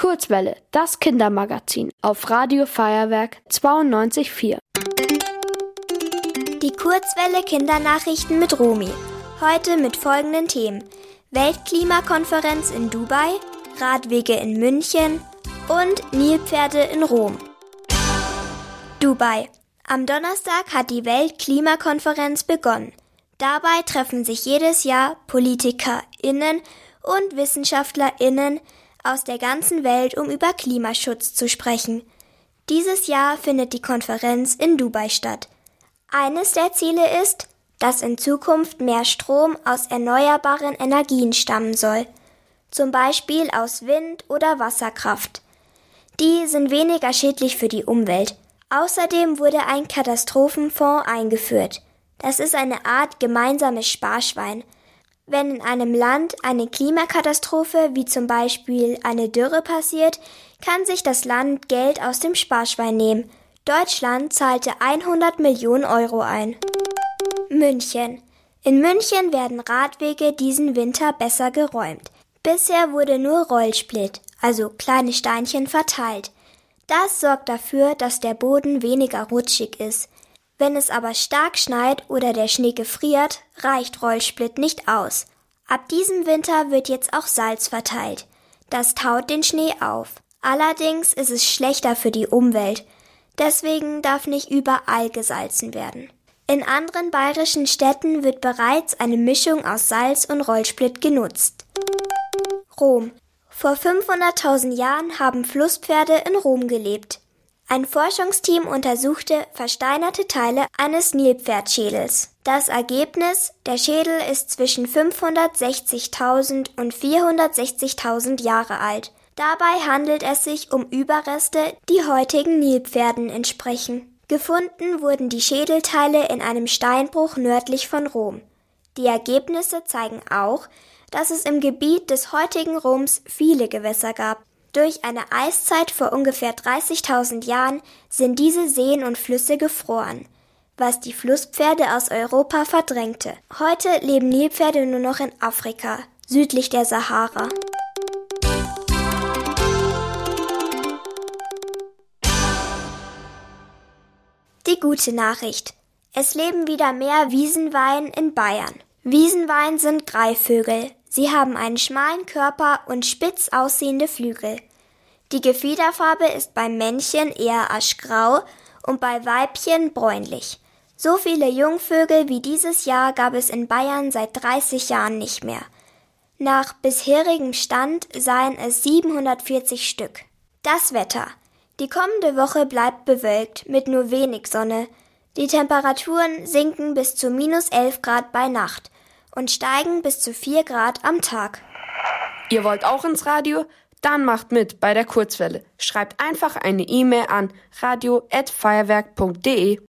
Kurzwelle, das Kindermagazin auf Radio Feuerwerk 92.4. Die Kurzwelle Kindernachrichten mit Romy. Heute mit folgenden Themen. Weltklimakonferenz in Dubai, Radwege in München und Nilpferde in Rom. Dubai. Am Donnerstag hat die Weltklimakonferenz begonnen. Dabei treffen sich jedes Jahr PolitikerInnen und WissenschaftlerInnen aus der ganzen Welt, um über Klimaschutz zu sprechen. Dieses Jahr findet die Konferenz in Dubai statt. Eines der Ziele ist, dass in Zukunft mehr Strom aus erneuerbaren Energien stammen soll, zum Beispiel aus Wind- oder Wasserkraft. Die sind weniger schädlich für die Umwelt. Außerdem wurde ein Katastrophenfonds eingeführt. Das ist eine Art gemeinsames Sparschwein. Wenn in einem Land eine Klimakatastrophe wie zum Beispiel eine Dürre passiert, kann sich das Land Geld aus dem Sparschwein nehmen. Deutschland zahlte 100 Millionen Euro ein. München. In München werden Radwege diesen Winter besser geräumt. Bisher wurde nur Rollsplit, also kleine Steinchen verteilt. Das sorgt dafür, dass der Boden weniger rutschig ist. Wenn es aber stark schneit oder der Schnee gefriert, reicht Rollsplit nicht aus. Ab diesem Winter wird jetzt auch Salz verteilt. Das taut den Schnee auf. Allerdings ist es schlechter für die Umwelt. Deswegen darf nicht überall gesalzen werden. In anderen bayerischen Städten wird bereits eine Mischung aus Salz und Rollsplit genutzt. Rom. Vor 500.000 Jahren haben Flusspferde in Rom gelebt. Ein Forschungsteam untersuchte versteinerte Teile eines Nilpferdschädels. Das Ergebnis, der Schädel ist zwischen 560.000 und 460.000 Jahre alt. Dabei handelt es sich um Überreste, die heutigen Nilpferden entsprechen. Gefunden wurden die Schädelteile in einem Steinbruch nördlich von Rom. Die Ergebnisse zeigen auch, dass es im Gebiet des heutigen Roms viele Gewässer gab. Durch eine Eiszeit vor ungefähr 30.000 Jahren sind diese Seen und Flüsse gefroren, was die Flusspferde aus Europa verdrängte. Heute leben Nilpferde nur noch in Afrika, südlich der Sahara. Die gute Nachricht. Es leben wieder mehr Wiesenwein in Bayern. Wiesenwein sind Greifvögel. Sie haben einen schmalen Körper und spitz aussehende Flügel. Die Gefiederfarbe ist beim Männchen eher aschgrau und bei Weibchen bräunlich. So viele Jungvögel wie dieses Jahr gab es in Bayern seit 30 Jahren nicht mehr. Nach bisherigem Stand seien es 740 Stück. Das Wetter. Die kommende Woche bleibt bewölkt mit nur wenig Sonne. Die Temperaturen sinken bis zu minus 11 Grad bei Nacht und steigen bis zu 4 Grad am Tag. Ihr wollt auch ins Radio? Dann macht mit bei der Kurzwelle. Schreibt einfach eine E-Mail an radio@feuerwerk.de.